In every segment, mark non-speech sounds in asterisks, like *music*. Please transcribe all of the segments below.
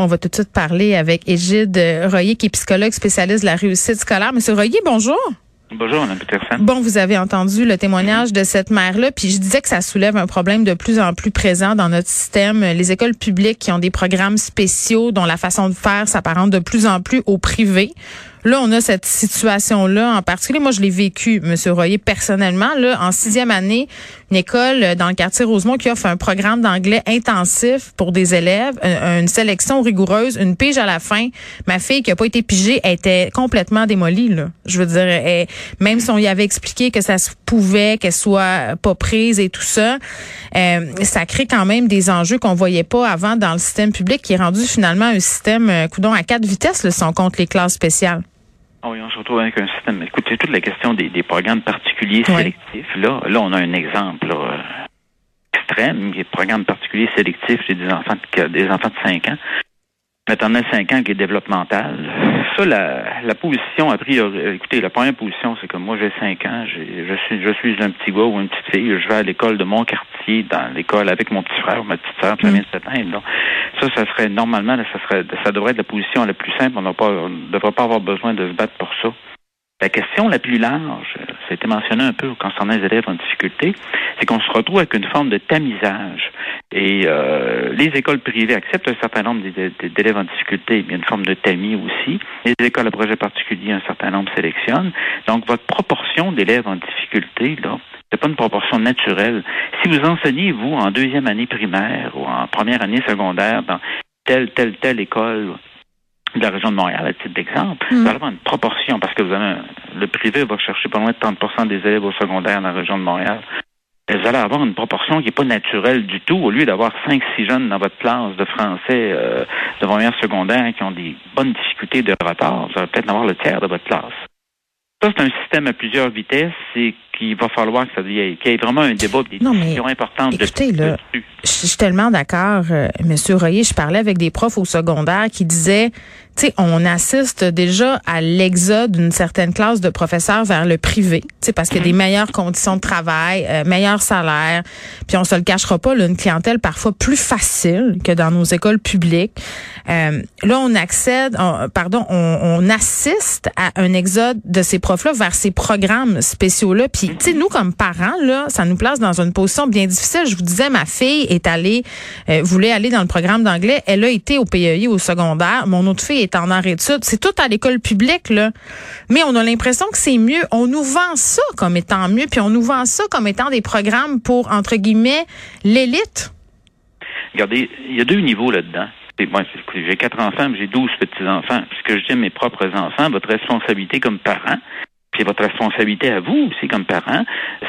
On va tout de suite parler avec Égide Royer, qui est psychologue spécialiste de la réussite scolaire. Monsieur Royer, bonjour. Bonjour, Mme Peterson. Bon, vous avez entendu le témoignage de cette mère-là, puis je disais que ça soulève un problème de plus en plus présent dans notre système. Les écoles publiques qui ont des programmes spéciaux dont la façon de faire s'apparente de plus en plus au privé. Là, on a cette situation-là en particulier. Moi, je l'ai vécu, Monsieur Royer, personnellement. Là, en sixième année, une école dans le quartier Rosemont qui offre un programme d'anglais intensif pour des élèves, une, sélection rigoureuse, une pige à la fin. Ma fille qui a pas été pigée était complètement démolie. Là. Je veux dire, même si on y avait expliqué que ça se pouvait, qu'elle soit pas prise et tout ça, euh, ça crée quand même des enjeux qu'on voyait pas avant dans le système public, qui est rendu finalement un système, euh, coudon à quatre vitesses, là, si on les classes spéciales. Ah oui, on se retrouve avec un système. Écoutez, toute la question des, programmes particuliers sélectifs. Là, là, on a un exemple extrême, des programmes particuliers sélectifs chez des enfants de, des enfants de 5 ans maternelle 5 ans qui est développementale. Ça, la, la position, a priori, euh, écoutez, la première position, c'est que moi, j'ai 5 ans, je suis, je suis un petit gars ou une petite fille, je vais à l'école de mon quartier, dans l'école avec mon petit frère ou ma petite soeur, ça vient de s'éteindre. Ça, ça serait, normalement, ça serait, ça devrait être la position la plus simple. On ne devrait pas avoir besoin de se battre pour ça. La question la plus large, ça a été mentionné un peu concernant les élèves en difficulté, c'est qu'on se retrouve avec une forme de tamisage. Et euh, les écoles privées acceptent un certain nombre d'élèves en difficulté, a une forme de tamis aussi. Les écoles à projet particulier, un certain nombre sélectionnent. Donc, votre proportion d'élèves en difficulté, là, c'est pas une proportion naturelle. Si vous enseignez, vous, en deuxième année primaire ou en première année secondaire dans telle, telle, telle école de la région de Montréal, à titre d'exemple, mm. vous allez avoir une proportion, parce que vous avez le privé va chercher pas loin de 30% des élèves au secondaire dans la région de Montréal. vous allez avoir une proportion qui n'est pas naturelle du tout. Au lieu d'avoir 5-6 jeunes dans votre classe de français euh, de première secondaire qui ont des bonnes difficultés de retard, vous allez peut-être avoir le tiers de votre classe. Ça, c'est un système à plusieurs vitesses et qu'il va falloir que ça qu'il y ait vraiment un débat des discussions importantes écoutez, là, Je suis tellement d'accord, euh, Monsieur Royer. Je parlais avec des profs au secondaire qui disaient sais, on assiste déjà à l'exode d'une certaine classe de professeurs vers le privé, tu parce qu'il y a des mhm. meilleures conditions de travail, euh, meilleurs salaires, puis on se le cachera pas, là, une clientèle parfois plus facile que dans nos écoles publiques. Euh, là, on accède, pardon, on, on, assiste à un exode de ces profs-là vers ces programmes spéciaux-là. Puis, tu sais, nous comme parents, là, ça nous place dans une position bien difficile. Je vous disais, ma fille est allée, euh, voulait aller dans le programme d'anglais. Elle a été au PEI au secondaire. Mon autre fille est en. C'est tout à l'école publique, là. Mais on a l'impression que c'est mieux. On nous vend ça comme étant mieux, puis on nous vend ça comme étant des programmes pour, entre guillemets, l'élite. Regardez, il y a deux niveaux là-dedans. J'ai quatre enfants, j'ai douze petits-enfants. Ce que je dis à mes propres enfants, votre responsabilité comme parent, puis votre responsabilité à vous aussi comme parent,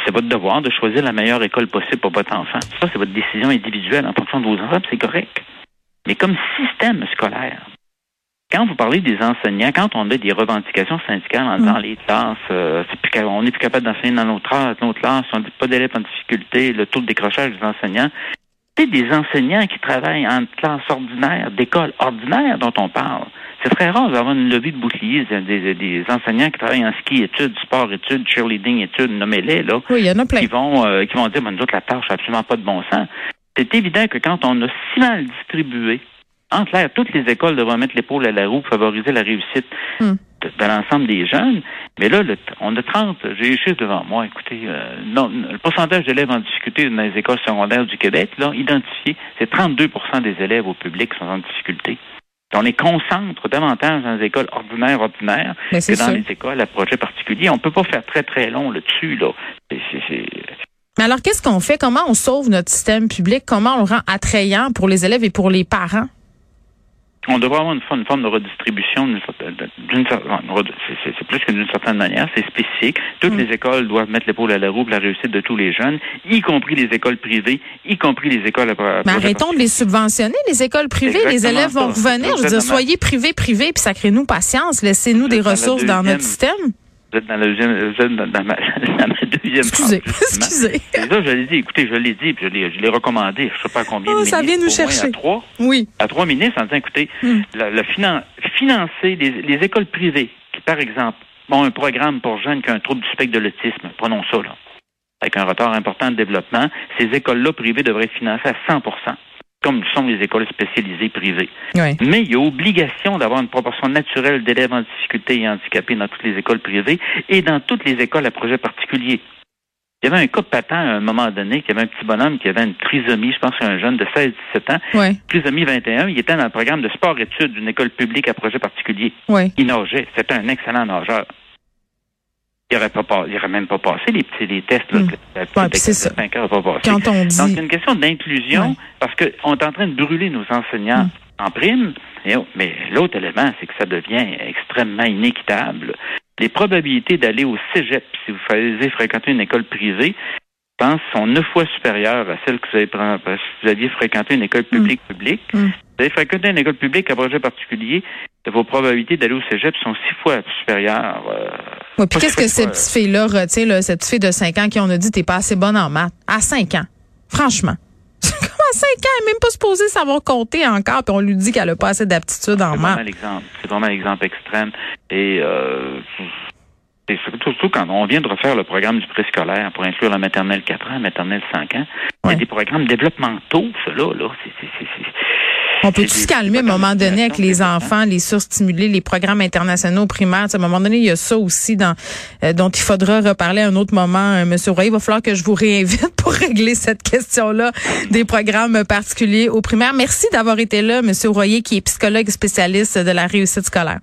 c'est votre devoir de choisir la meilleure école possible pour votre enfant. Ça, c'est votre décision individuelle en fonction de vos enfants, c'est correct. Mais comme système scolaire, quand vous parlez des enseignants, quand on a des revendications syndicales en disant mm. les classes, euh, plus, on n'est plus capable d'enseigner dans notre classe, notre classe, on n'a pas d'élèves en difficulté, le taux de décrochage des enseignants, c'est des enseignants qui travaillent en classe ordinaire, d'école ordinaire dont on parle. C'est très rare d'avoir une levée de boucliers des, des, enseignants qui travaillent en ski études, sport études, cheerleading études, nommez-les, là. Oui, il y en a plein. Qui vont, euh, qui vont dire, ben, nous autres, la tâche n'a absolument pas de bon sens. C'est évident que quand on a si mal distribué en clair, toutes les écoles devraient mettre l'épaule à la roue pour favoriser la réussite hmm. de, l'ensemble des jeunes. Mais là, on a 30, j'ai les devant moi, écoutez, euh, non, le pourcentage d'élèves en difficulté dans les écoles secondaires du Québec, là, identifié, c'est 32% des élèves au public qui sont en difficulté. On les concentre davantage dans les écoles ordinaires, ordinaires, que dans les écoles à projet particulier. On peut pas faire très, très long là-dessus, là. Mais alors, qu'est-ce qu'on fait? Comment on sauve notre système public? Comment on le rend attrayant pour les élèves et pour les parents? On devrait avoir une, forme de redistribution d'une c'est plus que d'une certaine manière, c'est spécifique. Toutes mm. les écoles doivent mettre l'épaule à la roue pour la réussite de tous les jeunes, y compris les écoles privées, y compris les écoles à, Mais arrêtons de les subventionner, les écoles privées, les élèves vont revenir. Je veux dire, soyez privés, privés, puis sacrez-nous patience, laissez-nous des ressources dans notre système. Vous êtes dans la deuxième, vous êtes dans, ma, *laughs* Excusez, excusez. Et là, je l'ai dit, écoutez, je l'ai dit, puis je l'ai, je l'ai recommandé, je sais pas combien oh, de ça vient nous chercher. à trois. Oui. À trois ministres en disant, écoutez, hmm. financer les, les, écoles privées qui, par exemple, ont un programme pour jeunes qui ont un trouble du spectre de l'autisme, prenons ça, là, avec un retard important de développement, ces écoles-là privées devraient être financées à 100 comme sont les écoles spécialisées privées. Oui. Mais il y a obligation d'avoir une proportion naturelle d'élèves en difficulté et handicapés dans toutes les écoles privées et dans toutes les écoles à projet particulier. Il y avait un cas patent à un moment donné, qui avait un petit bonhomme qui avait une trisomie, je pense un jeune de 16-17 ans, Oui. trisomie 21, il était dans le programme de sport-études d'une école publique à projet particulier. Il nageait, c'était un excellent nageur. Il n'aurait pas pas- il aurait même pas passé les petits les tests là, Hmm. que la Ouais, de ça. 5 heures n'a pas passé. Quand on Donc, dit. c'est une question d'inclusion Ouais. parce qu'on est en train de brûler nos enseignants Mm. en prime. Et, oh, mais l'autre élément, c'est que ça devient extrêmement inéquitable. Les probabilités d'aller au cégep, si vous faisiez fréquenter une école privée, je pense, sont neuf fois supérieures à celles que vous, avez, si vous aviez fréquenté une école publique publique. Mm. Vous avez fréquenté une école publique à projet particulier, vos probabilités d'aller au cégep sont six fois supérieures. euh, Ouais, puis qu'est-ce que pas, petites filles-là retiennent, là, cette petite fille de 5 ans qui on a dit t'es pas assez bonne en maths? À 5 ans? Franchement. *laughs* Comment à 5 ans, elle est même pas supposée savoir compter encore, puis on lui dit qu'elle a pas assez d'aptitude en maths. C'est vraiment l'exemple extrême. Et euh, surtout, quand on vient de refaire le programme du préscolaire pour inclure la maternelle 4 ans, la maternelle 5 ans. Il y Ouais. a des programmes développementaux, cela, là. C'est, c'est- On peut se calmer à un moment donné avec les enfants, les surstimuler, les programmes internationaux primaires? À un moment donné, il y a ça aussi euh, dont il faudra reparler à un autre moment. Euh, Monsieur Roy, il va falloir que je vous réinvite pour régler cette question-là des programmes particuliers aux primaires. Merci d'avoir été là, Monsieur Royer, qui est psychologue spécialiste de la réussite scolaire.